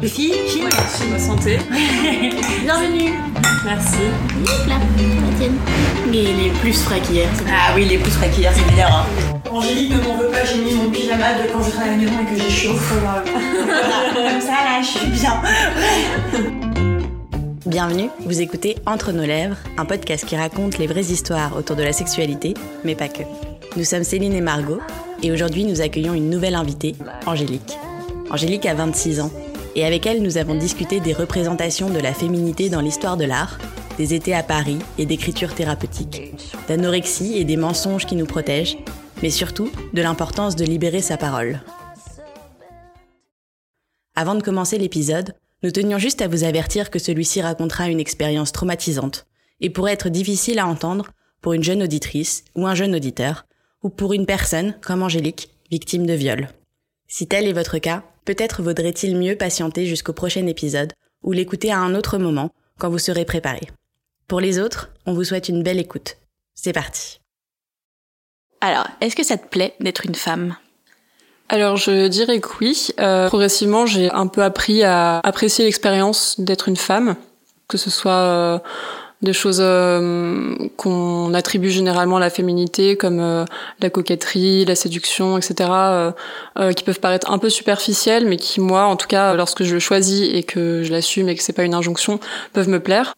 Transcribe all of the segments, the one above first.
Lucie, Chine Merci, ma santé. Bienvenue Merci. Hop là, la tienne. Et les plus frais qu'hier. Ah oui, les pouces frais qu'hier, c'est meilleur. Hein. Angélique ne m'en veut pas, j'ai mis mon pyjama de quand je travaille à la maison et que j'ai chaud. Voilà, comme ça là, je suis bien. Bienvenue, vous écoutez Entre nos lèvres, un podcast qui raconte les vraies histoires autour de la sexualité, mais pas que. Nous sommes Céline et Margot, et aujourd'hui nous accueillons une nouvelle invitée, Angélique. Angélique a 26 ans, et avec elle nous avons discuté des représentations de la féminité dans l'histoire de l'art, des étés à Paris et d'écriture thérapeutique, d'anorexie et des mensonges qui nous protègent, mais surtout de l'importance de libérer sa parole. Avant de commencer l'épisode, nous tenions juste à vous avertir que celui-ci racontera une expérience traumatisante et pourrait être difficile à entendre pour une jeune auditrice ou un jeune auditeur, ou pour une personne, comme Angélique, victime de viol. Si tel est votre cas, peut-être vaudrait-il mieux patienter jusqu'au prochain épisode ou l'écouter à un autre moment quand vous serez préparé. Pour les autres, on vous souhaite une belle écoute. C'est parti. Alors, est-ce que ça te plaît d'être une femme? Alors, je dirais que oui. Euh, progressivement, j'ai un peu appris à apprécier l'expérience d'être une femme, que ce soit euh, des choses euh, qu'on attribue généralement à la féminité, comme euh, la coquetterie, la séduction, etc., euh, qui peuvent paraître un peu superficielles, mais qui, moi, en tout cas, lorsque je le choisis et que je l'assume et que c'est pas une injonction, peuvent me plaire.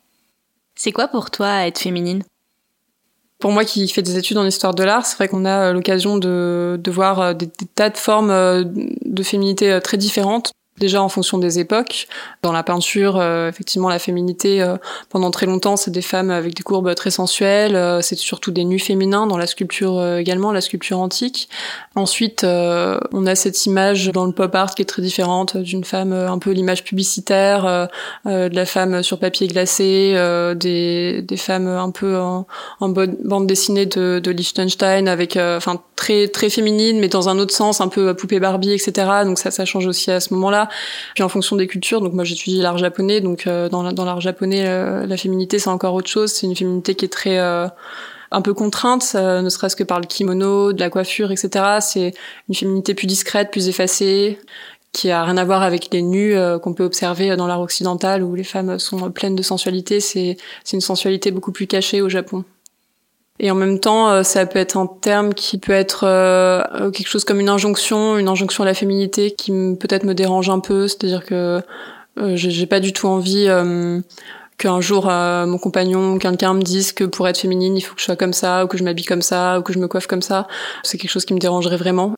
C'est quoi pour toi être féminine? Pour moi qui fais des études en histoire de l'art, c'est vrai qu'on a l'occasion de, de voir des, des, tas de formes de féminité très différentes déjà en fonction des époques. Dans la peinture, euh, effectivement, la féminité, euh, pendant très longtemps, c'est des femmes avec des courbes très sensuelles, euh, c'est surtout des nus féminins dans la sculpture également, la sculpture antique. Ensuite, on a cette image dans le pop art qui est très différente d'une femme, un peu l'image publicitaire, de la femme sur papier glacé, des, des femmes un peu en, en bande dessinée de, de Liechtenstein, avec, enfin, très très féminine, mais dans un autre sens, un peu poupée Barbie, etc. Donc ça, ça change aussi à ce moment-là. Puis en fonction des cultures, donc moi j'étudie l'art japonais, donc euh, dans, l'art japonais, euh, la féminité c'est encore autre chose. C'est une féminité qui est très euh, un peu contrainte, ne serait-ce que par le kimono, de la coiffure, etc. C'est une féminité plus discrète, plus effacée, qui a rien à voir avec les nus qu'on peut observer dans l'art occidental où les femmes sont pleines de sensualité. C'est une sensualité beaucoup plus cachée au Japon. Et en même temps, ça peut être un terme qui peut être quelque chose comme une injonction, une injonction à la féminité qui peut-être me dérange un peu. C'est-à-dire que euh, j'ai pas du tout envie euh, qu'un jour euh, mon compagnon, quelqu'un me dise que pour être féminine, il faut que je sois comme ça, ou que je m'habille comme ça, ou que je me coiffe comme ça. C'est quelque chose qui me dérangerait vraiment.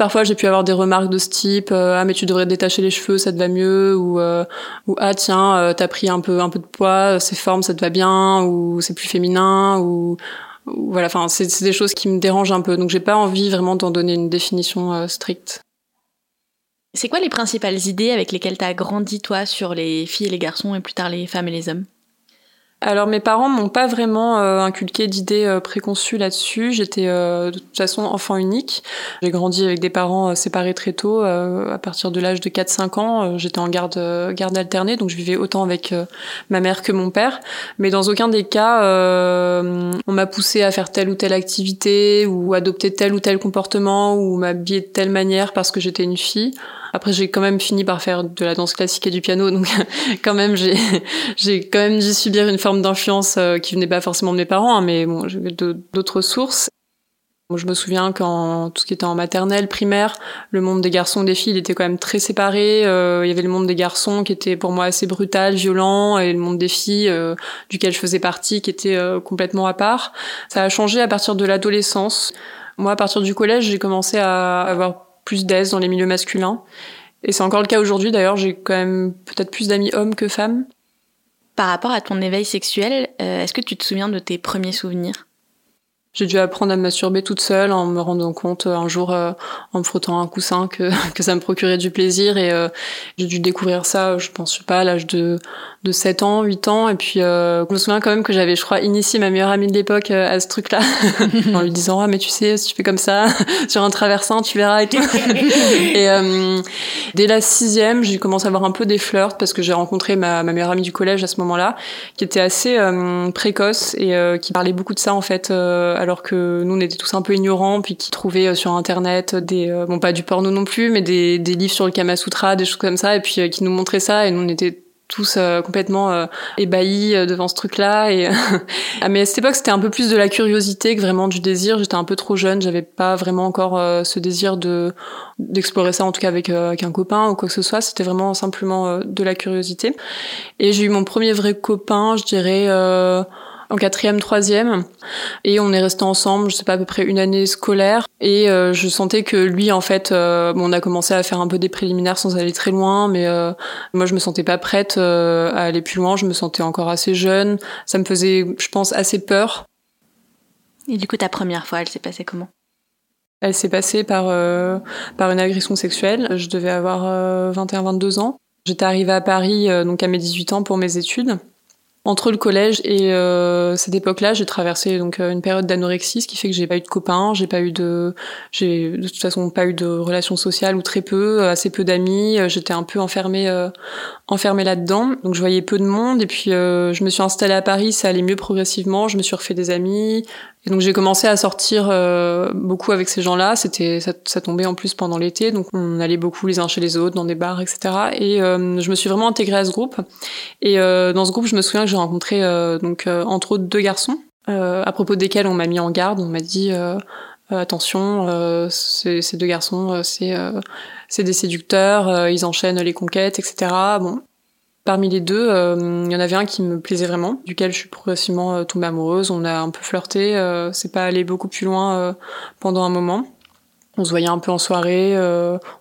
Parfois, j'ai pu avoir des remarques de ce type ah mais tu devrais détacher les cheveux, ça te va mieux ou ou ah tiens, t'as pris un peu un peu de poids, ces formes ça te va bien ou c'est plus féminin ou voilà, enfin, c'est des choses qui me dérangent un peu. Donc, j'ai pas envie vraiment d'en donner une définition stricte. C'est quoi les principales idées avec lesquelles tu as grandi, toi, sur les filles et les garçons, et plus tard les femmes et les hommes? Alors mes parents m'ont pas vraiment euh, inculqué d'idées euh, préconçues là-dessus. J'étais euh, de toute façon enfant unique. J'ai grandi avec des parents séparés très tôt. à partir de l'âge de 4-5 ans, j'étais en garde garde alternée, donc je vivais autant avec ma mère que mon père. Mais dans aucun des cas, on m'a poussé à faire telle ou telle activité ou adopter tel ou tel comportement ou m'habiller de telle manière parce que j'étais une fille. Après, j'ai quand même fini par faire de la danse classique et du piano, donc quand même, j'ai j'ai quand même dû subir une forme d'influence euh, qui venait pas forcément de mes parents, hein, mais bon, j'avais d'autres sources. Je me souviens quand tout ce qui était en maternelle, primaire, le monde des garçons et des filles il était quand même très séparé. Euh, il y avait le monde des garçons qui était pour moi assez brutal, violent, et le monde des filles euh, duquel je faisais partie qui était complètement à part. Ça a changé à partir de l'adolescence. Moi, à partir du collège, j'ai commencé à avoir plus d'aise dans les milieux masculins. Et c'est encore le cas aujourd'hui d'ailleurs, j'ai quand même peut-être plus d'amis hommes que femmes. Par rapport à ton éveil sexuel, euh, est-ce que tu te souviens de tes premiers souvenirs? J'ai dû apprendre à me masturber toute seule en me rendant compte euh, un jour euh, en me frottant un coussin que, que ça me procurait du plaisir et euh, j'ai dû découvrir ça, je pense pas, à l'âge de, de 7 ans, 8 ans et puis je me souviens quand même que j'avais je crois initié ma meilleure amie de l'époque à ce truc-là en lui disant "Ah mais tu sais, si tu fais comme ça sur un traversin, tu verras" et tout. et dès la sixième, j'ai commencé à avoir un peu des flirts parce que j'ai rencontré ma, ma meilleure amie du collège à ce moment-là qui était assez précoce et qui parlait beaucoup de ça en fait alors que nous on était tous un peu ignorants, puis qui trouvaient sur internet des, bon pas du porno non plus, mais des, des livres sur le Kama Sutra, des choses comme ça, et puis qui nous montraient ça, et nous on était tous euh, complètement euh, ébahis euh, devant ce truc-là. Et ah, mais à cette époque, c'était un peu plus de la curiosité que vraiment du désir. J'étais un peu trop jeune, j'avais pas vraiment encore ce désir de d'explorer ça, en tout cas avec, avec, un copain ou quoi que ce soit. C'était vraiment simplement de la curiosité. Et j'ai eu mon premier vrai copain, je dirais en quatrième, troisième, et on est resté ensemble, je sais pas à peu près une année scolaire, et euh, je sentais que lui, en fait, euh, on a commencé à faire un peu des préliminaires sans aller très loin, mais euh, moi je me sentais pas prête à aller plus loin, je me sentais encore assez jeune, ça me faisait, je pense, assez peur. Et du coup, ta première fois, elle s'est passée comment? Elle s'est passée par par une agression sexuelle. Je devais avoir 21-22 ans. J'étais arrivée à Paris donc à mes 18 ans pour mes études. Entre le collège et euh, cette époque-là, j'ai traversé donc euh, une période d'anorexie, ce qui fait que j'ai pas eu de copains, j'ai pas eu de, j'ai de toute façon pas eu de relations sociales ou très peu, assez peu d'amis. J'étais un peu enfermée, euh, enfermée là-dedans, donc je voyais peu de monde. Et puis euh, je me suis installée à Paris, ça allait mieux progressivement. Je me suis refait des amis, et donc j'ai commencé à sortir euh, beaucoup avec ces gens-là. C'était ça, ça, tombait en plus pendant l'été, donc on allait beaucoup les uns chez les autres dans des bars, etc. Et euh, je me suis vraiment intégrée à ce groupe. Et euh, dans ce groupe, je me souviens que j'ai rencontré donc entre autres deux garçons à propos desquels on m'a mis en garde. On m'a dit attention, ces, ces, deux garçons, c'est c'est des séducteurs, ils enchaînent les conquêtes, etc. Bon, Parmi les deux, euh, il y en avait un qui me plaisait vraiment, duquel je suis progressivement euh, tombée amoureuse. On a un peu flirté, euh, c'est pas allé beaucoup plus loin pendant un moment. On se voyait un peu en soirée,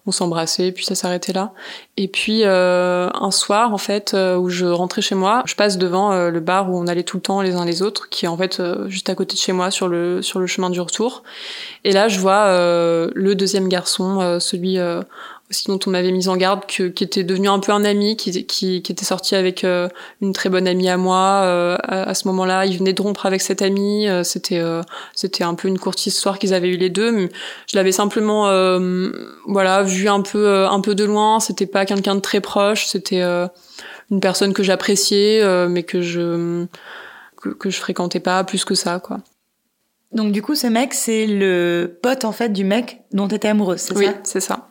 on s'embrassait, puis ça s'arrêtait là. Et puis un soir, en fait, où je rentrais chez moi, je passe devant le bar où on allait tout le temps les uns les autres, qui est en fait juste à côté de chez moi sur le sur le chemin du retour. Et là, je vois le deuxième garçon, celui aussi dont on m'avait mis en garde, que, qui était devenu un peu un ami, qui, était sorti avec euh, une très bonne amie à moi. Euh, à, ce moment-là, il venait de rompre avec cette amie. Euh, c'était c'était un peu une courte histoire qu'ils avaient eu les deux. Mais je l'avais simplement voilà vu un peu un peu de loin. C'était pas quelqu'un de très proche. C'était une personne que j'appréciais, mais que je que je fréquentais pas plus que ça, quoi. Donc du coup, ce mec, c'est le pote en fait du mec dont tu étais amoureuse, c'est ça? Oui, c'est ça.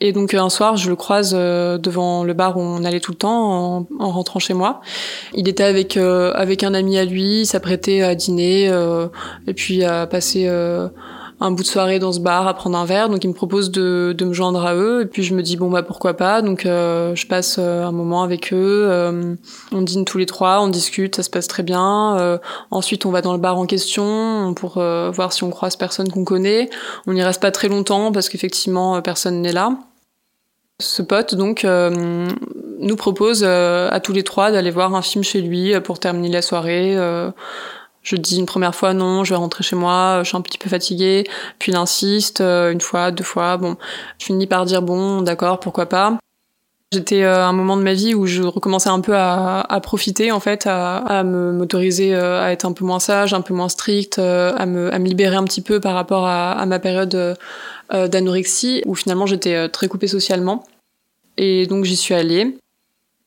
Et donc un soir, je le croise euh, devant le bar où on allait tout le temps en, rentrant chez moi. Il était avec euh, avec un ami à lui, il s'apprêtait à dîner euh, et puis à passer un bout de soirée dans ce bar à prendre un verre, donc il me propose de, de me joindre à eux, et puis je me dis bon bah pourquoi pas, donc euh, je passe euh, un moment avec eux, euh, on dîne tous les trois, on discute, ça se passe très bien, ensuite on va dans le bar en question pour voir si on croise personne qu'on connaît, on n'y reste pas très longtemps parce qu'effectivement personne n'est là. Ce pote donc nous propose à tous les trois d'aller voir un film chez lui pour terminer la soirée. Je dis une première fois non, je vais rentrer chez moi, je suis un petit peu fatiguée. Puis il insiste euh, une fois, deux fois. Bon, je finis par dire bon, d'accord, pourquoi pas. J'étais euh, à un moment de ma vie où je recommençais un peu à, profiter en fait, à, me m'autoriser euh, à être un peu moins sage, un peu moins stricte, à me, libérer un petit peu par rapport à ma période d'anorexie où finalement j'étais très coupée socialement. Et donc j'y suis allée.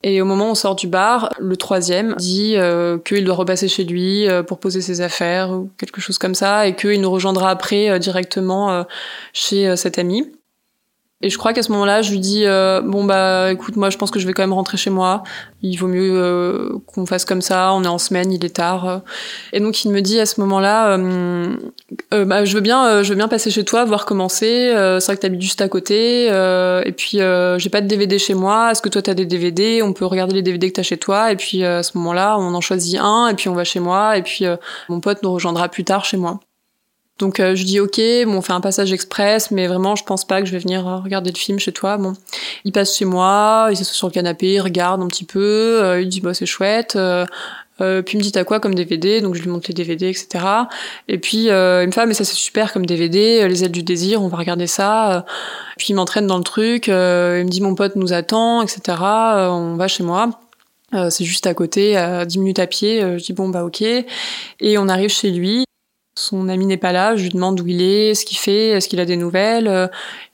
Et au moment où on sort du bar, le troisième dit euh, qu'il doit repasser chez lui euh, pour poser ses affaires ou quelque chose comme ça, et qu'il nous rejoindra après euh, directement chez cet ami. Et je crois qu'à ce moment-là, je lui dis euh, bon bah écoute, moi je pense que je vais quand même rentrer chez moi. Il vaut mieux euh, qu'on fasse comme ça. On est en semaine, il est tard. Et donc il me dit à ce moment-là, euh, bah, je veux bien, je veux bien passer chez toi, voir comment c'est. c'est vrai que t'habites juste à côté. et puis j'ai pas de DVD chez moi. Est-ce que toi t'as des DVD On peut regarder les DVD que t'as chez toi. Et puis à ce moment-là, on en choisit un. Et puis on va chez moi. Et puis mon pote nous rejoindra plus tard chez moi. Donc euh, je dis ok, bon, on fait un passage express, mais vraiment je pense pas que je vais venir euh, regarder le film chez toi. Bon, il passe chez moi, il s'assoit sur le canapé, il regarde un petit peu, euh, il dit bah c'est chouette. puis il me dit t'as quoi comme DVD Donc je lui montre les DVD, etc. Et puis il me fait ah, mais ça c'est super comme DVD, Les ailes du désir, on va regarder ça. Puis il m'entraîne dans le truc, il me dit mon pote nous attend, etc. on va chez moi. c'est juste à côté, à 10 minutes à pied. je dis bon bah ok. Et on arrive chez lui. Son ami n'est pas là, je lui demande où il est, ce qu'il fait, est-ce qu'il a des nouvelles. Euh,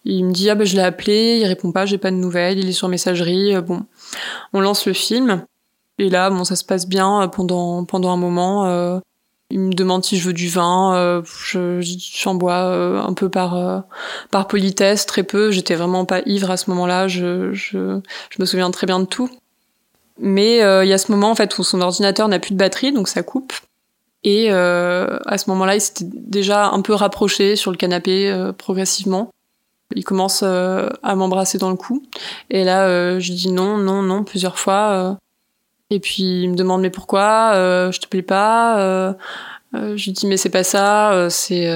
il me dit ah ben je l'ai appelé, il répond pas, j'ai pas de nouvelles, il est sur messagerie. Euh, bon, on lance le film et là bon ça se passe bien euh, pendant pendant un moment. Il me demande si je veux du vin, je j'en bois un peu par par politesse, très peu. J'étais vraiment pas ivre à ce moment-là. Je, je je me souviens très bien de tout. Mais il y a ce moment en fait où son ordinateur n'a plus de batterie, donc ça coupe. Et à ce moment-là, il s'était déjà un peu rapproché sur le canapé progressivement. Il commence à m'embrasser dans le cou. Et là, je dis non, non, non plusieurs fois. Et puis il me demande mais pourquoi euh, Je te plais pas euh, euh, Je lui dis mais c'est pas ça, euh, c'est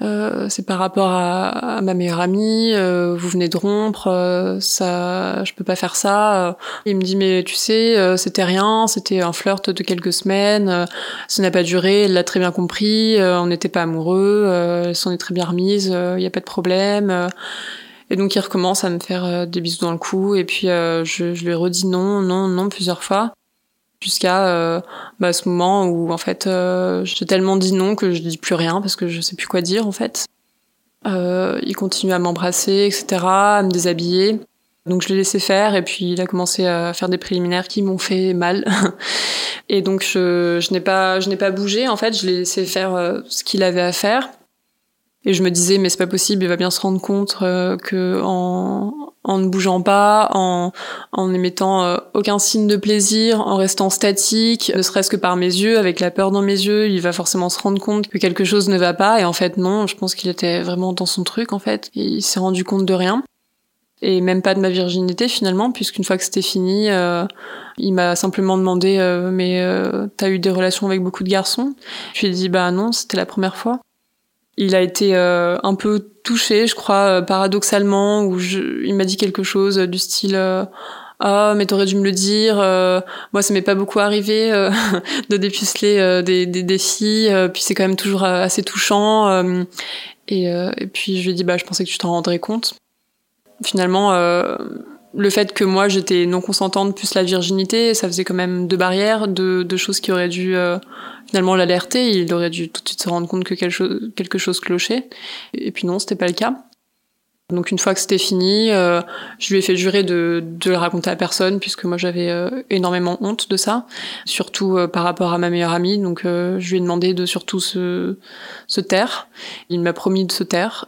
euh, c'est par rapport à, à, ma meilleure amie. vous venez de rompre, ça, je peux pas faire ça. Il me dit mais tu sais, c'était rien, c'était un flirt de quelques semaines. ça n'a pas duré, elle l'a très bien compris. on n'était pas amoureux, elle s'en est très bien remise. Il y a pas de problème. Et donc il recommence à me faire euh, des bisous dans le cou et puis euh, je, je, lui redis non, non, non plusieurs fois jusqu'à euh, bah, ce moment où en fait euh, j'ai tellement dit non que je dis plus rien parce que je sais plus quoi dire en fait. Euh, il continue à m'embrasser, etc., à me déshabiller. Donc je l'ai laissé faire et puis il a commencé à faire des préliminaires qui m'ont fait mal. et donc je, n'ai pas je n'ai pas bougé en fait, je l'ai laissé faire ce qu'il avait à faire. Et je me disais, mais c'est pas possible, il va bien se rendre compte que en, en ne bougeant pas, en, en émettant euh, aucun signe de plaisir, en restant statique, ne serait-ce que par mes yeux, avec la peur dans mes yeux, il va forcément se rendre compte que quelque chose ne va pas. Et en fait, non, je pense qu'il était vraiment dans son truc, en fait. Il s'est rendu compte de rien. Et même pas de ma virginité finalement, puisqu'une fois que c'était fini, euh, il m'a simplement demandé euh, mais t'as eu des relations avec beaucoup de garçons? Je lui ai dit bah non, c'était la première fois. Il a été euh, un peu touché, je crois, euh, paradoxalement, où je, il m'a dit quelque chose du style euh, ah mais t'aurais dû me le dire. moi ça m'est pas beaucoup arrivé de dépuceler des, des, des, filles, puis c'est quand même toujours assez touchant. Et, et, puis je lui ai dit bah je pensais que tu t'en rendrais compte. Finalement le fait que moi j'étais non consentante plus la virginité, ça faisait quand même deux barrières, deux, deux choses qui auraient dû euh, finalement l'alerter. Il aurait dû tout de suite se rendre compte que quelque chose, quelque chose clochait. Et puis non, c'était pas le cas. Donc une fois que c'était fini, euh, je lui ai fait jurer de, de le raconter à personne puisque moi j'avais euh, énormément honte de ça, surtout par rapport à ma meilleure amie. Donc je lui ai demandé de surtout se, se taire. Il m'a promis de se taire.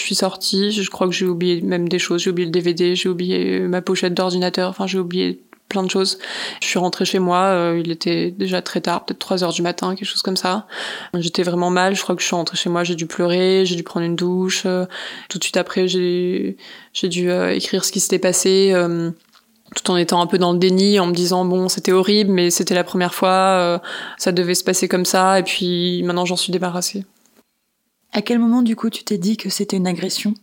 Je suis sortie, je crois que j'ai oublié même des choses. J'ai oublié le DVD, j'ai oublié ma pochette d'ordinateur, enfin j'ai oublié plein de choses. Je suis rentrée chez moi, euh, il était déjà très tard, peut-être 3 heures du matin, quelque chose comme ça. J'étais vraiment mal, je crois que je suis rentrée chez moi, j'ai dû pleurer, j'ai dû prendre une douche. Euh, tout de suite après, j'ai j'ai dû euh, écrire ce qui s'était passé tout en étant un peu dans le déni, en me disant bon c'était horrible, mais c'était la première fois, ça devait se passer comme ça, et puis maintenant j'en suis débarrassée. À quel moment, du coup, tu t'es dit que c'était une agression?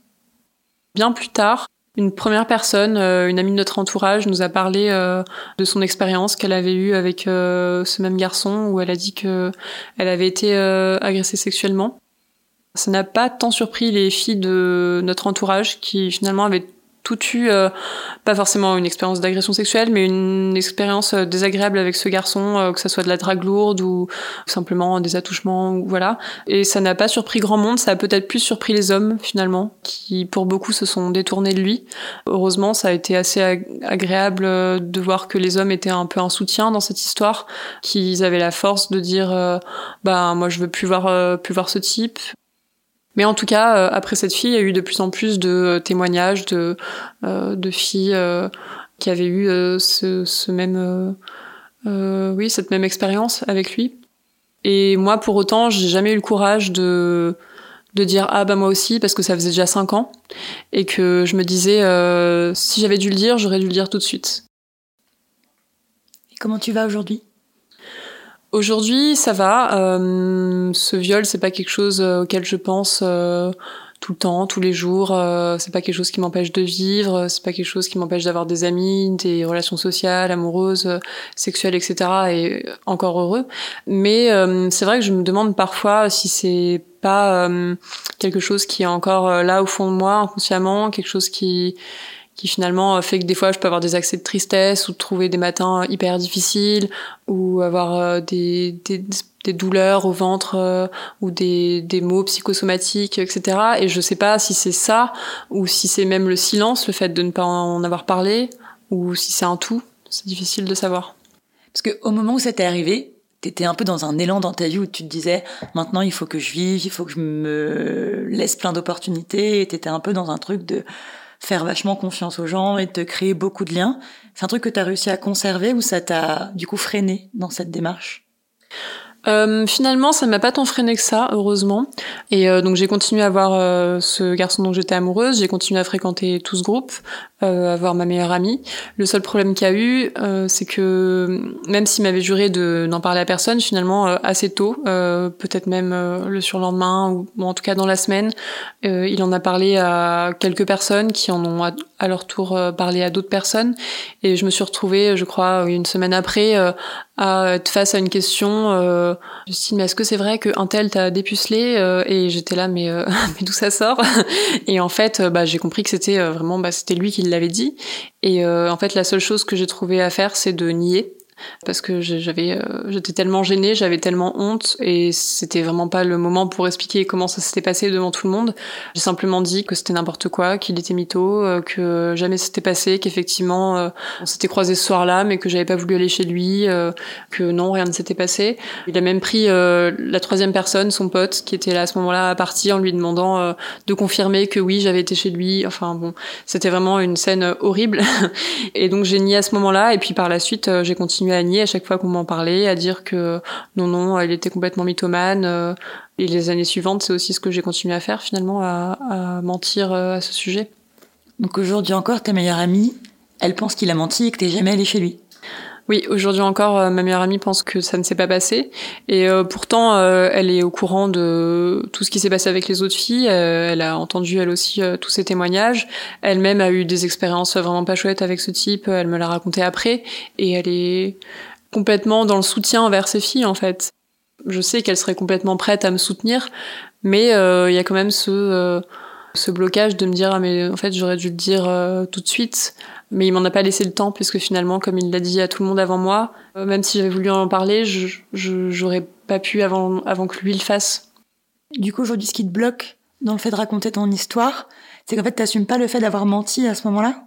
Bien plus tard, une première personne, euh, une amie de notre entourage, nous a parlé euh, de son expérience qu'elle avait eue avec euh, ce même garçon, où elle a dit que elle avait été agressée sexuellement. Ça n'a pas tant surpris les filles de notre entourage qui finalement avaient tout eu, euh, pas forcément une expérience d'agression sexuelle, mais une expérience euh, désagréable avec ce garçon, euh, que ça soit de la drague lourde ou simplement des attouchements, ou voilà. Et ça n'a pas surpris grand monde, ça a peut-être plus surpris les hommes finalement, qui pour beaucoup se sont détournés de lui. Heureusement, ça a été assez agréable de voir que les hommes étaient un peu un soutien dans cette histoire, qu'ils avaient la force de dire, bah moi je veux plus voir plus voir ce type. Mais en tout cas, euh, après cette fille, il y a eu de plus en plus de euh, témoignages de, euh, de filles qui avaient eu ce, même, oui, cette même expérience avec lui. Et moi, pour autant, j'ai jamais eu le courage de de dire ah bah moi aussi parce que ça faisait déjà cinq ans et que je me disais si j'avais dû le dire, j'aurais dû le dire tout de suite. Et comment tu vas aujourd'hui? Aujourd'hui, ça va. Euh, ce viol, c'est pas quelque chose euh, auquel je pense euh, tout le temps, tous les jours. Euh, c'est pas quelque chose qui m'empêche de vivre. C'est pas quelque chose qui m'empêche d'avoir des amis, des relations sociales, amoureuses, sexuelles, etc. Et encore heureux. Mais c'est vrai que je me demande parfois si c'est pas quelque chose qui est encore là au fond de moi, inconsciemment, quelque chose qui qui finalement euh, fait que des fois je peux avoir des accès de tristesse ou trouver des matins hyper difficiles ou avoir euh, des, des, douleurs au ventre euh, ou des, des maux psychosomatiques, etc. Et je sais pas si c'est ça ou si c'est même le silence, le fait de ne pas en avoir parlé ou si c'est un tout. C'est difficile de savoir. Parce que au moment où ça t'est arrivé, t'étais un peu dans un élan dans ta vie où tu te disais maintenant il faut que je vive, il faut que je me laisse plein d'opportunités. T'étais un peu dans un truc de faire vachement confiance aux gens et de créer beaucoup de liens. C'est un truc que t'as réussi à conserver ou ça t'a du coup freiné dans cette démarche? Euh, finalement, ça m'a pas tant freiné que ça, heureusement. Et euh, donc j'ai continué à voir euh, ce garçon dont j'étais amoureuse, j'ai continué à fréquenter tout ce groupe, euh, à voir ma meilleure amie. Le seul problème qu'il y a eu, c'est que même s'il m'avait juré de n'en parler à personne, finalement assez tôt, peut-être même le surlendemain ou en tout cas dans la semaine, il en a parlé à quelques personnes qui en ont à, leur tour parlé à d'autres personnes. Et je me suis retrouvée, je crois, une semaine après, à être face à une question euh, je me suis dit mais est-ce que c'est vrai qu'un tel t'a dépucelé euh, et j'étais là mais euh, mais d'où ça sort? Et en fait bah j'ai compris que c'était vraiment bah c'était lui qui l'avait dit. Et en fait la seule chose que j'ai trouvé à faire c'est de nier parce que j'avais euh, j'étais tellement gênée, j'avais tellement honte et c'était vraiment pas le moment pour expliquer comment ça s'était passé devant tout le monde. J'ai simplement dit que c'était n'importe quoi, qu'il était mytho, euh, que jamais c'était passé, qu'effectivement euh, on s'était croisé ce soir-là mais que j'avais pas voulu aller chez lui, que non, rien ne s'était passé. Il a même pris la troisième personne, son pote qui était là à ce moment-là à partir en lui demandant de confirmer que oui, j'avais été chez lui. Enfin bon, c'était vraiment une scène horrible et donc j'ai nié à ce moment-là et puis par la suite j'ai continué à nier à chaque fois qu'on m'en parlait, à dire que non, non, elle était complètement mythomane. Euh, et les années suivantes, c'est aussi ce que j'ai continué à faire finalement, à, mentir euh, à ce sujet. Donc aujourd'hui encore, ta meilleure amie, elle pense qu'il a menti et que t'es jamais allée chez lui. Oui, aujourd'hui encore, euh, ma meilleure amie pense que ça ne s'est pas passé. Et pourtant, elle est au courant de tout ce qui s'est passé avec les autres filles. elle a entendu, elle aussi, tous ces témoignages. Elle-même a eu des expériences vraiment pas chouettes avec ce type. Elle me l'a raconté après. Et elle est, complètement dans le soutien envers ses filles en fait. Je sais qu'elle serait complètement prête à me soutenir, mais euh, il y a quand même ce, euh, ce blocage de me dire ah mais en fait j'aurais dû le dire euh, tout de suite, mais il m'en a pas laissé le temps puisque finalement comme il l'a dit à tout le monde avant moi, même si j'avais voulu en parler, je j'aurais pas pu avant avant que lui le fasse. Du coup aujourd'hui ce qui te bloque dans le fait de raconter ton histoire, c'est qu'en fait t'assumes pas le fait d'avoir menti à ce moment-là?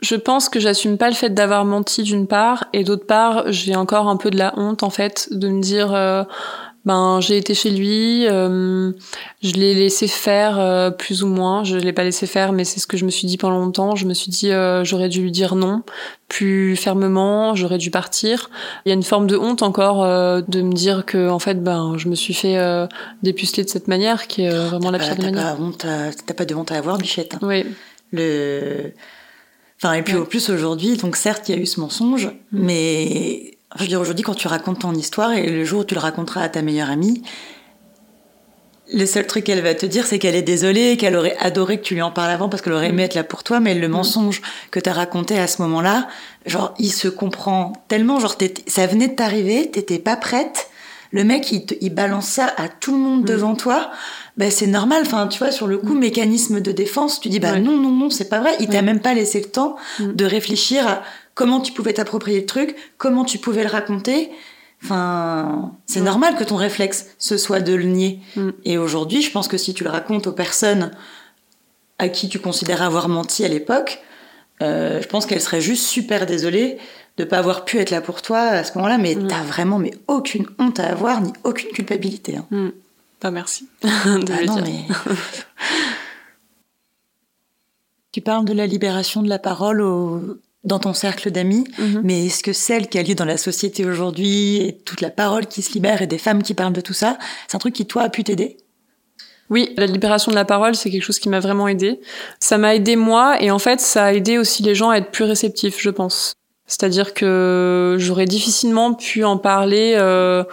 Je pense que j'assume pas le fait d'avoir menti d'une part et d'autre part j'ai encore un peu de la honte en fait de me dire euh, ben j'ai été chez lui euh, je l'ai laissé faire euh, plus ou moins. Je l'ai pas laissé faire mais c'est ce que je me suis dit pendant longtemps. Je me suis dit j'aurais dû lui dire non plus fermement j'aurais dû partir. Il y a une forme de honte encore de me dire que en fait ben je me suis fait dépuceler de cette manière qui est vraiment la pire des manières. t'as pas de honte à avoir Bichette. Hein. oui. Le Enfin, et puis au plus aujourd'hui, donc certes, il y a eu ce mensonge, mm. mais je veux dire, aujourd'hui, quand tu racontes ton histoire et le jour où tu le raconteras à ta meilleure amie, le seul truc qu'elle va te dire, c'est qu'elle est désolée, qu'elle aurait adoré que tu lui en parles avant parce qu'elle aurait aimé mm. être là pour toi, mais le mm. mensonge que tu as raconté à ce moment-là, genre, il se comprend tellement, genre, ça venait de t'arriver, t'étais pas prête, le mec, il, il balance ça à tout le monde devant toi ben c'est normal. Enfin, tu vois, sur le coup, mm. mécanisme de défense, tu dis bah non, non, non, c'est pas vrai. Il t'a même pas laissé le temps mm. de réfléchir à comment tu pouvais t'approprier le truc, comment tu pouvais le raconter. Enfin, c'est normal que ton réflexe ce soit de le nier. Mm. Et aujourd'hui, je pense que si tu le racontes aux personnes à qui tu considères avoir menti à l'époque, euh, je pense qu'elles seraient juste super désolées de pas avoir pu être là pour toi à ce moment-là, mais t'as vraiment mais aucune honte à avoir ni aucune culpabilité. Hein merci de non, Mais... tu parles de la libération de la parole dans ton cercle d'amis, mhm. mais est-ce que celle qui a lieu dans la société aujourd'hui et toute la parole qui se libère et des femmes qui parlent de tout ça, c'est un truc qui toi a pu t'aider? Oui, la libération de la parole, c'est quelque chose qui m'a vraiment aidé. Ça m'a aidé moi et en fait, ça a aidé aussi les gens à être plus réceptifs, je pense. C'est-à-dire que j'aurais difficilement pu en parler euh,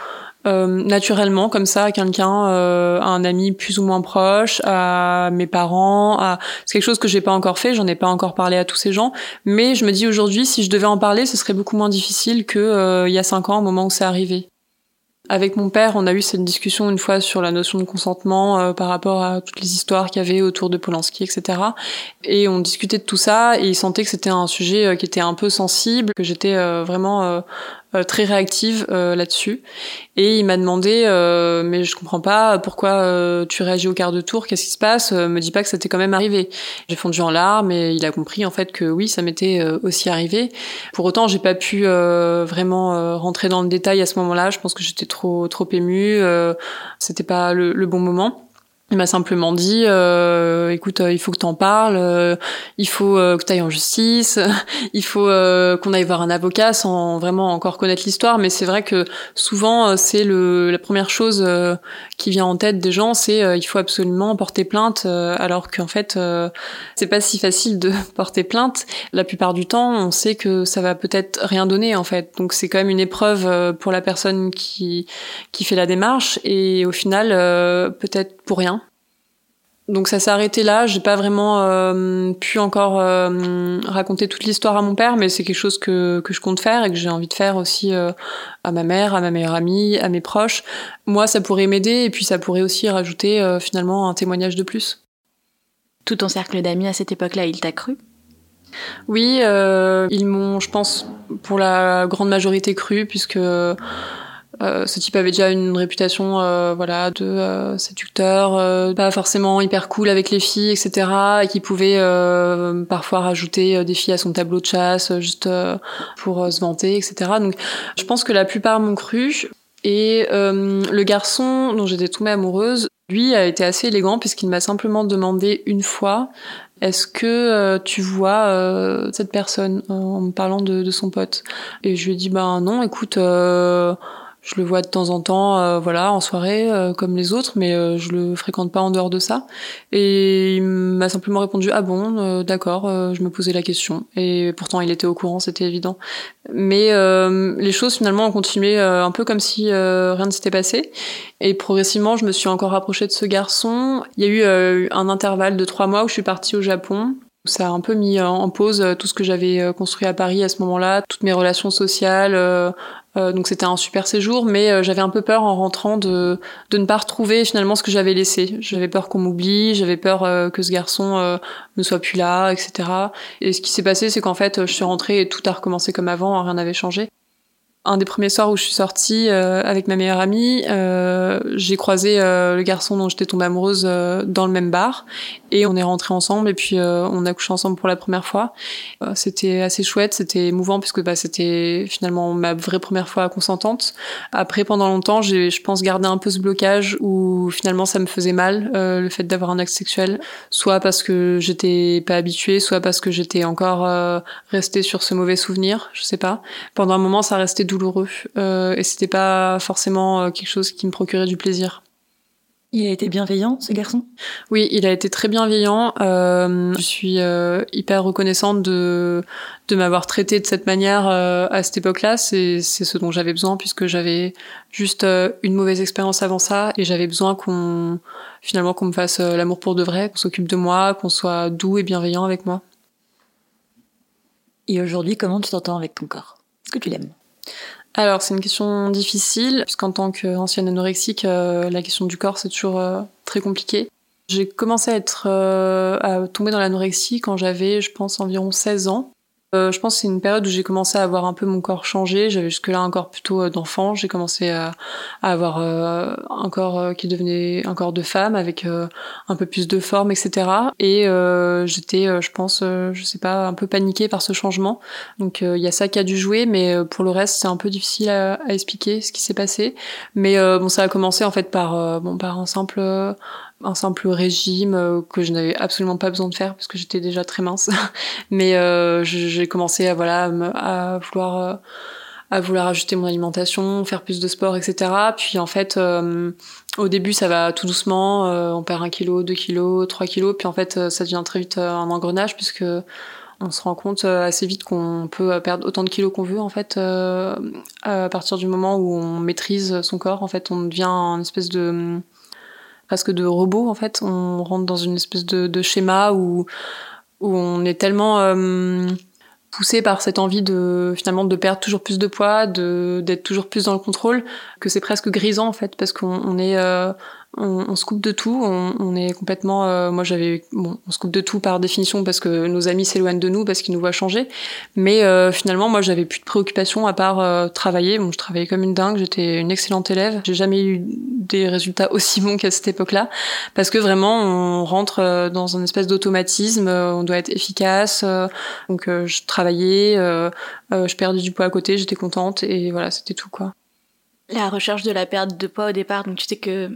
euh, naturellement comme ça à quelqu'un, euh, à un ami plus ou moins proche, à mes parents, à c'est quelque chose que j'ai pas encore fait, j'en ai pas encore parlé à tous ces gens, mais je me dis aujourd'hui si je devais en parler, ce serait beaucoup moins difficile que euh, il y a cinq ans au moment où c'est arrivé. Avec mon père, on a eu cette discussion une fois sur la notion de consentement euh, par rapport à toutes les histoires qu'il y avait autour de Polanski, etc. Et on discutait de tout ça et il sentait que c'était un sujet qui était un peu sensible, que j'étais vraiment euh, très réactive euh, là-dessus. Et il m'a demandé, euh, mais je comprends pas pourquoi tu réagis au quart de tour, qu'est-ce qui se passe Me dis pas que ça t'est quand même arrivé. J'ai fondu en larmes et il a compris en fait que oui, ça m'était aussi arrivé. Pour autant, j'ai pas pu vraiment rentrer dans le détail à ce moment-là. Je pense que j'étais trop trop émue. C'était pas le, le bon moment. Il m'a simplement dit, euh, écoute, euh, il faut que t'en parles, euh, il faut euh, que t'ailles en justice, il faut qu'on aille voir un avocat sans vraiment encore connaître l'histoire. Mais c'est vrai que souvent, c'est le la première chose qui vient en tête des gens, c'est il faut absolument porter plainte, alors qu'en fait, c'est pas si facile de porter plainte. La plupart du temps, on sait que ça va peut-être rien donner en fait. Donc c'est quand même une épreuve pour la personne qui qui fait la démarche et au final, peut-être pour rien donc ça s'est arrêté là. J'ai pas vraiment euh, pu encore euh, raconter toute l'histoire à mon père, mais c'est quelque chose que, que je compte faire et que j'ai envie de faire aussi euh, à ma mère, à ma meilleure amie, à mes proches. Moi, ça pourrait m'aider et puis ça pourrait aussi rajouter finalement un témoignage de plus. Tout ton cercle d'amis à cette époque-là, il t'a cru? Oui, ils m'ont, je pense, pour la grande majorité cru, puisque euh, ce type avait déjà une réputation euh, voilà de euh, séducteur, euh, pas forcément hyper cool avec les filles, etc. Et qui pouvait parfois rajouter des filles à son tableau de chasse juste pour se vanter, etc. Donc je pense que la plupart m'ont cru. Et le garçon dont j'étais tombée amoureuse, lui a été assez élégant puisqu'il m'a simplement demandé une fois est-ce que tu vois cette personne en me parlant de, de, son pote? Et je lui ai dit ben non, écoute, je le vois de temps en temps, euh, voilà, en soirée euh, comme les autres, mais euh, je le fréquente pas en dehors de ça. Et il m'a simplement répondu ah bon, d'accord, je me posais la question. Et pourtant il était au courant, c'était évident. Mais les choses finalement ont continué un peu comme si rien ne s'était passé. Et progressivement, je me suis encore rapprochée de ce garçon. Il y a eu un intervalle de trois mois où je suis partie au Japon. Ça a un peu mis en pause tout ce que j'avais construit à Paris à ce moment-là, toutes mes relations sociales, euh, donc c'était un super séjour, mais euh, j'avais un peu peur en rentrant de, de ne pas retrouver finalement ce que j'avais laissé. J'avais peur qu'on m'oublie, j'avais peur euh, que ce garçon ne soit plus là, etc. Et ce qui s'est passé, c'est qu'en fait, je suis rentrée et tout a recommencé comme avant, rien n'avait changé un des premiers soirs où je suis sortie euh, avec ma meilleure amie, euh, j'ai croisé euh, le garçon dont j'étais tombée amoureuse dans le même bar et on est rentrés ensemble et puis on a couché ensemble pour la première fois. c'était assez chouette, c'était émouvant puisque bah, c'était finalement ma vraie première fois consentante. Après, pendant longtemps, j'ai, je pense, gardé un peu ce blocage où finalement ça me faisait mal le fait d'avoir un acte sexuel, soit parce que j'étais pas habituée, soit parce que j'étais encore restée sur ce mauvais souvenir, je sais pas. Pendant un moment, ça restait douloureux euh, et c'était pas forcément euh, quelque chose qui me procurait du plaisir. Il a été bienveillant, ce garçon? Oui, il a été très bienveillant. Euh, je suis hyper reconnaissante de, de m'avoir traité de cette manière à cette époque-là. C'est, c'est ce dont j'avais besoin puisque j'avais juste une mauvaise expérience avant ça et j'avais besoin qu'on finalement qu'on me fasse l'amour pour de vrai, qu'on s'occupe de moi, qu'on soit doux et bienveillant avec moi. Et aujourd'hui, comment tu t'entends avec ton corps? Est-ce que tu l'aimes? Alors, c'est une question difficile, puisqu'en tant qu'ancienne anorexique, euh, la question du corps, c'est toujours euh, très compliqué. J'ai commencé à être euh, à tomber dans l'anorexie quand j'avais, je pense, environ 16 ans. Euh, je pense que c'est une période où j'ai commencé à avoir un peu mon corps changé. J'avais jusque-là un corps plutôt euh, d'enfant. J'ai commencé à, à avoir euh, un corps qui devenait un corps de femme avec un peu plus de forme, etc. Et j'étais, je pense, je sais pas, un peu paniquée par ce changement. Donc il y a ça qui a dû jouer, mais pour le reste, c'est un peu difficile à, à expliquer ce qui s'est passé. Mais bon, ça a commencé en fait par, bon, par un simple un simple régime euh, que je n'avais absolument pas besoin de faire parce que j'étais déjà très mince. Mais euh, j'ai commencé à voilà à vouloir euh, à vouloir ajuster mon alimentation, faire plus de sport, etc. Puis en fait, au début, ça va tout doucement. on perd un kilo, deux kilos, trois kilos. Puis en fait, ça devient très vite un engrenage puisque on se rend compte assez vite qu'on peut perdre autant de kilos qu'on veut en fait à partir du moment où on maîtrise son corps. En fait, on devient une espèce de presque de robot en fait. On rentre dans une espèce de, schéma où, où on est tellement euh, poussé par cette envie de finalement de perdre toujours plus de poids, de d'être toujours plus dans le contrôle, que c'est presque grisant en fait parce qu'on est euh, on, se coupe de tout. On, est complètement. Euh, moi, j'avais. Bon, on se coupe de tout par définition parce que nos amis s'éloignent de nous parce qu'ils nous voient changer. Mais euh, finalement, moi, j'avais plus de préoccupations à part euh, travailler. Bon, je travaillais comme une dingue. J'étais une excellente élève. J'ai jamais eu des résultats aussi bons qu'à cette époque-là parce que vraiment, on rentre dans un espèce d'automatisme. On doit être efficace. donc, je travaillais. je perdais du poids à côté. J'étais contente et voilà, c'était tout quoi. La recherche de la perte de poids au départ, donc tu sais que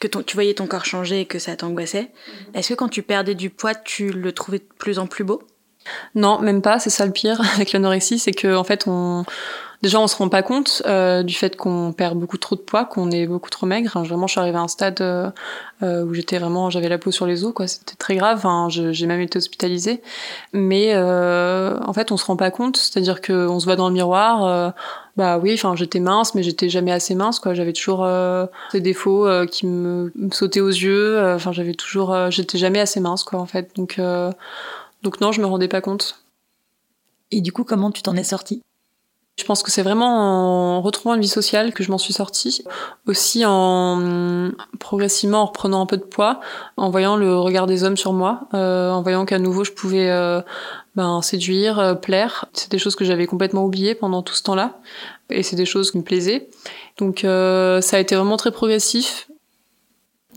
que ton, tu voyais ton corps changer et que ça t'angoissait. Mhm. Est-ce que quand tu perdais du poids, tu le trouvais de plus en plus beau? Non, même pas. C'est ça le pire avec l'anorexie, c'est que en fait, on déjà on se rend pas compte euh, du fait qu'on perd beaucoup trop de poids, qu'on est beaucoup trop maigre. vraiment, je suis arrivée à un stade euh, euh, où j'étais vraiment, j'avais la peau sur les os, quoi. C'était très grave. Enfin, j'ai même été hospitalisée. Mais en fait, on se rend pas compte. C'est-à-dire qu'on se voit dans le miroir bah oui, enfin j'étais mince, mais j'étais jamais assez mince quoi. J'avais toujours euh, des défauts euh, qui me, sautaient aux yeux. Euh, enfin j'avais toujours, j'étais jamais assez mince quoi en fait. Donc donc non, je me rendais pas compte. Et du coup, comment tu t'en es sortie? Je pense que c'est vraiment en retrouvant une vie sociale que je m'en suis sortie. Aussi en progressivement en reprenant un peu de poids, en voyant le regard des hommes sur moi, euh, en voyant qu'à nouveau je pouvais euh, ben, séduire, euh, plaire. C'est des choses que j'avais complètement oubliées pendant tout ce temps-là. Et c'est des choses qui me plaisaient. Donc ça a été vraiment très progressif.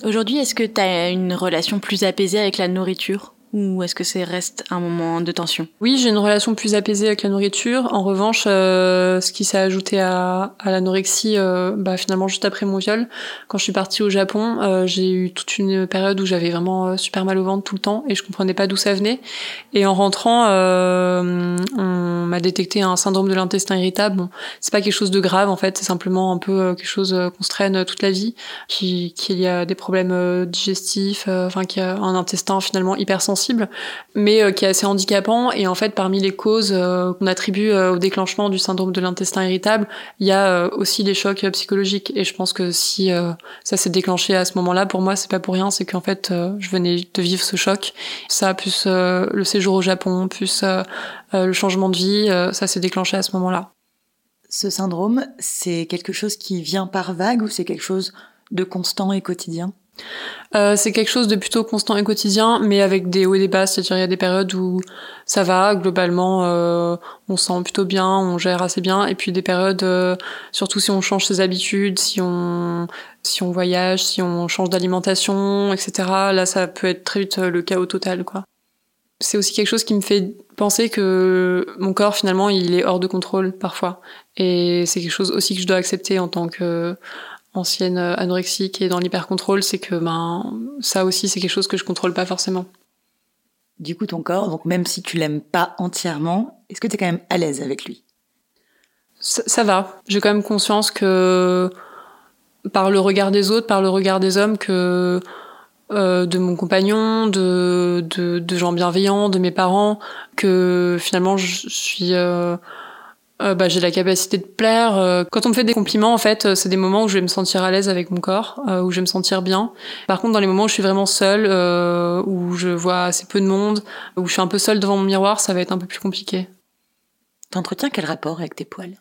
Aujourd'hui, est-ce que tu as une relation plus apaisée avec la nourriture? Ou est-ce que c'est reste un moment de tension? Oui, j'ai une relation plus apaisée avec la nourriture. En revanche, euh, ce qui s'est ajouté à, à l'anorexie, euh, bah, finalement juste après mon viol, quand je suis partie au Japon, euh, j'ai eu toute une période où j'avais vraiment super mal au ventre tout le temps et je comprenais pas d'où ça venait. Et en rentrant, on m'a détecté un syndrome de l'intestin irritable. Bon, c'est pas quelque chose de grave en fait, c'est simplement un peu quelque chose qu'on se traîne toute la vie, qu'il y a des problèmes digestifs, enfin qu'il y a un intestin finalement hyper mais euh, qui est assez handicapant. Et en fait, parmi les causes euh, qu'on attribue euh, au déclenchement du syndrome de l'intestin irritable, il y a aussi les chocs psychologiques. Et je pense que si ça s'est déclenché à ce moment-là, pour moi, c'est pas pour rien, c'est qu'en fait, je venais de vivre ce choc. Ça, plus le séjour au Japon, plus le changement de vie, ça s'est déclenché à ce moment-là. Ce syndrome, c'est quelque chose qui vient par vague ou c'est quelque chose de constant et quotidien? Euh, c'est quelque chose de plutôt constant et quotidien, mais avec des hauts et des bas. C'est-à-dire il y a des périodes où ça va, globalement, euh, on se sent plutôt bien, on gère assez bien, et puis des périodes, euh, surtout si on change ses habitudes, si on voyage, si on change d'alimentation, etc. Là, ça peut être très vite le chaos total, quoi. C'est aussi quelque chose qui me fait penser que mon corps finalement il est hors de contrôle parfois et c'est quelque chose aussi que je dois accepter en tant que ancienne euh, anorexique et dans l'hypercontrôle, c'est que ben ça aussi c'est quelque chose que je contrôle pas forcément. Du coup, ton corps, donc même si tu l'aimes pas entièrement, est-ce que tu es quand même à l'aise avec lui? Ça, va. J'ai quand même conscience que par le regard des autres, par le regard des hommes, que euh, de mon compagnon, de, de, gens bienveillants, de mes parents, que finalement je suis euh, euh, bah, j'ai la capacité de plaire. Euh, quand on me fait des compliments, en fait, euh, c'est des moments où je vais me sentir à l'aise avec mon corps, où je vais me sentir bien. Par contre, dans les moments où je suis vraiment seule, où je vois assez peu de monde, où je suis un peu seule devant mon miroir, ça va être un peu plus compliqué. T'entretiens quel rapport avec tes poils?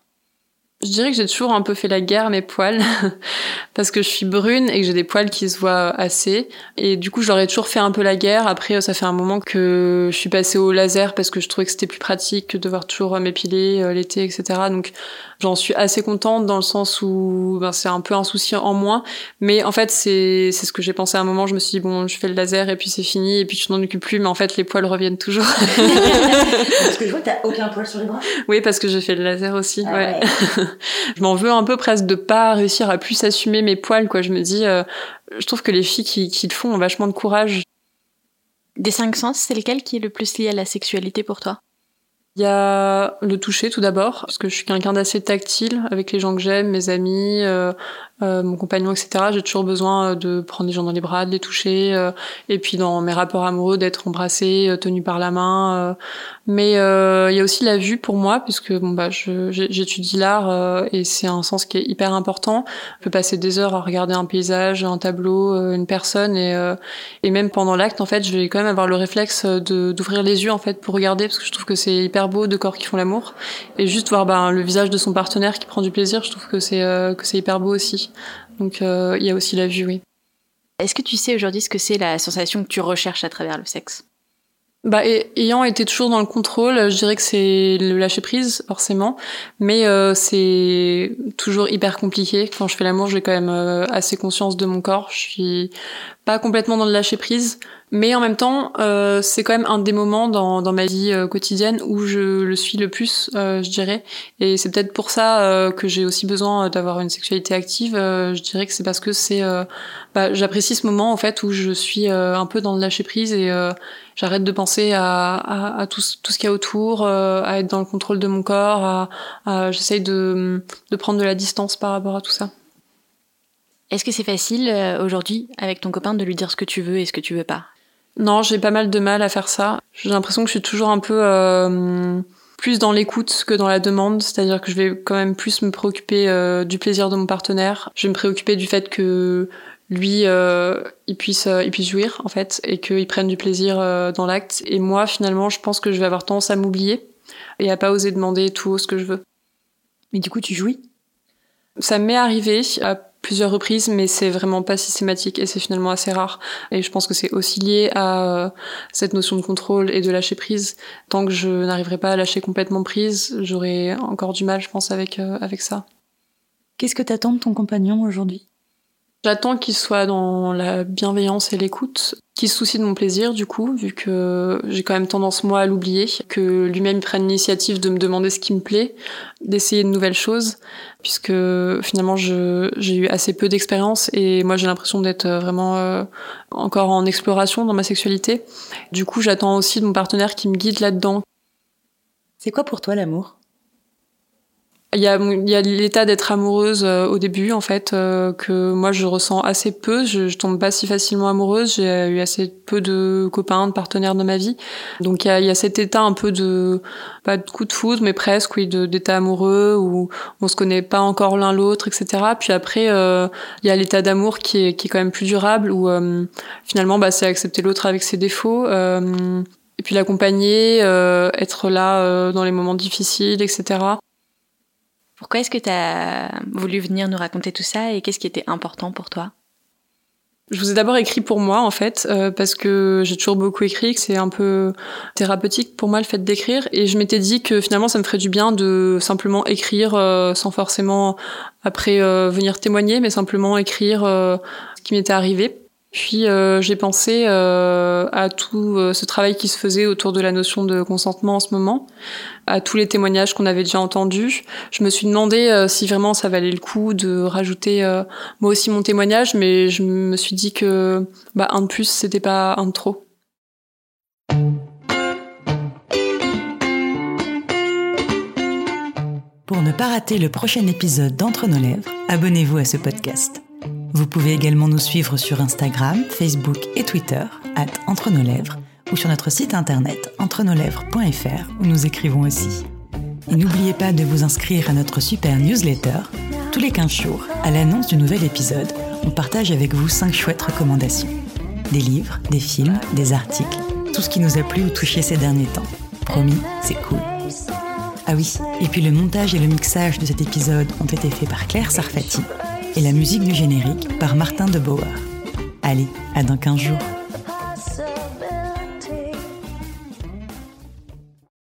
Je dirais que j'ai toujours un peu fait la guerre mes poils parce que je suis brune et que j'ai des poils qui se voient assez et du coup j'aurais toujours fait un peu la guerre. Après ça fait un moment que je suis passée au laser parce que je trouvais que c'était plus pratique que de devoir toujours m'épiler euh, l'été etc. Donc J'en suis assez contente dans le sens où ben, c'est un peu un souci en moins. Mais en fait, c'est ce que j'ai pensé à un moment. Je me suis dit, bon, je fais le laser et puis c'est fini et puis tu n'en occupes plus. Mais en fait, les poils reviennent toujours. parce que je vois que t'as aucun poil sur les bras. Oui, parce que j'ai fait le laser aussi. Ah ouais. Je m'en veux un peu presque de pas réussir à plus assumer mes poils. Quoi. Je me dis, euh, je trouve que les filles qui, qui le font ont vachement de courage. Des cinq sens, c'est lequel qui est le plus lié à la sexualité pour toi? Il y a le toucher tout d'abord, parce que je suis quelqu'un d'assez tactile avec les gens que j'aime, mes amis, euh, euh, mon compagnon, etc. J'ai toujours besoin euh, de prendre les gens dans les bras, de les toucher, euh, et puis dans mes rapports amoureux d'être embrassé, tenu par la main. Mais il y a aussi la vue pour moi, puisque bon bah j'étudie l'art et c'est un sens qui est hyper important. Je peux passer des heures à regarder un paysage, un tableau, une personne, et, et même pendant l'acte, en fait, je vais quand même avoir le réflexe de d'ouvrir les yeux en fait pour regarder, parce que je trouve que c'est hyper beau de corps qui font l'amour, et juste voir bah, le visage de son partenaire qui prend du plaisir, je trouve que c'est que c'est hyper beau aussi. Donc euh, il y a aussi la vue, oui. Est-ce que tu sais aujourd'hui ce que c'est la sensation que tu recherches à travers le sexe? Bah, ayant été toujours dans le contrôle, je dirais que c'est le lâcher prise, forcément. Mais euh, c'est toujours hyper compliqué. Quand je fais l'amour, j'ai quand même euh, assez conscience de mon corps. Je suis pas complètement dans le lâcher prise, mais en même temps, euh, c'est quand même un des moments dans, dans ma vie euh, quotidienne où je le suis le plus, euh, je dirais. Et c'est peut-être pour ça euh, que j'ai aussi besoin d'avoir une sexualité active. je dirais que c'est parce que c'est, bah, j'apprécie ce moment en fait où je suis un peu dans le lâcher prise et j'arrête de penser à, à, à tout, tout, ce qu'il y a autour, à être dans le contrôle de mon corps, à, à j'essaye de, de prendre de la distance par rapport à tout ça. Est-ce que c'est facile euh, aujourd'hui avec ton copain de lui dire ce que tu veux et ce que tu veux pas? Non, j'ai pas mal de mal à faire ça. J'ai l'impression que je suis toujours un peu euh, plus dans l'écoute que dans la demande, c'est-à-dire que je vais quand même plus me préoccuper euh, du plaisir de mon partenaire. Je vais me préoccuper du fait que lui, euh, il puisse, il puisse jouir en fait et qu'il prenne du plaisir dans l'acte. Et moi, finalement, je pense que je vais avoir tendance à m'oublier et à pas oser demander tout ce que je veux. Mais du coup, tu jouis? Ça m'est arrivé à plusieurs reprises, mais c'est vraiment pas systématique et c'est finalement assez rare. Et je pense que c'est aussi lié à euh, cette notion de contrôle et de lâcher prise. Tant que je n'arriverai pas à lâcher complètement prise, j'aurai encore du mal, je pense, avec, euh, avec ça. Qu'est-ce que t'attends de ton compagnon aujourd'hui? J'attends qu'il soit dans la bienveillance et l'écoute, qu'il se soucie de mon plaisir du coup, vu que j'ai quand même tendance moi à l'oublier, que lui-même prenne l'initiative de me demander ce qui me plaît, d'essayer de nouvelles choses, puisque finalement j'ai eu assez peu d'expérience et moi j'ai l'impression d'être vraiment euh, encore en exploration dans ma sexualité. Du coup j'attends aussi de mon partenaire qui me guide là-dedans. C'est quoi pour toi l'amour? Il y a, y a l'état d'être amoureuse euh, au début, en fait, euh, que moi je ressens assez peu. Je, je tombe pas si facilement amoureuse. J'ai eu assez peu de copains, de partenaires dans ma vie. Donc il y a, y a cet état un peu de, pas de coup de foudre, mais presque, oui, d'état amoureux où on se connaît pas encore l'un l'autre, etc. Puis après, euh, il y a l'état d'amour qui est, qui est quand même plus durable où finalement, bah, c'est accepter l'autre avec ses défauts. et puis l'accompagner, être là dans les moments difficiles, etc. Pourquoi est-ce que tu as voulu venir nous raconter tout ça et qu'est-ce qui était important pour toi? Je vous ai d'abord écrit pour moi en fait euh, parce que j'ai toujours beaucoup écrit, que c'est un peu thérapeutique pour moi le fait d'écrire et je m'étais dit que finalement ça me ferait du bien de simplement écrire euh, sans forcément après euh, venir témoigner mais simplement écrire ce qui m'était arrivé. Puis euh, j'ai pensé euh, à tout euh, ce travail qui se faisait autour de la notion de consentement en ce moment, à tous les témoignages qu'on avait déjà entendus. Je me suis demandé si vraiment ça valait le coup de rajouter moi aussi mon témoignage, mais je me suis dit que bah, un de plus, c'était pas un de trop. Pour ne pas rater le prochain épisode d'Entre nos lèvres, abonnez-vous à ce podcast. Vous pouvez également nous suivre sur Instagram, Facebook et Twitter, at Entre nos lèvres, ou sur notre site internet entrenoslèvres.fr où nous écrivons aussi. Et n'oubliez pas de vous inscrire à notre super newsletter. Tous les 15 jours, à l'annonce du nouvel épisode, on partage avec vous 5 chouettes recommandations. Des livres, des films, des articles, tout ce qui nous a plu ou touché ces derniers temps. Promis, c'est cool. Ah oui, et puis le montage et le mixage de cet épisode ont été faits par Claire Sarfati et la musique du générique par Martin de Bauer. Allez, à dans 15 jours.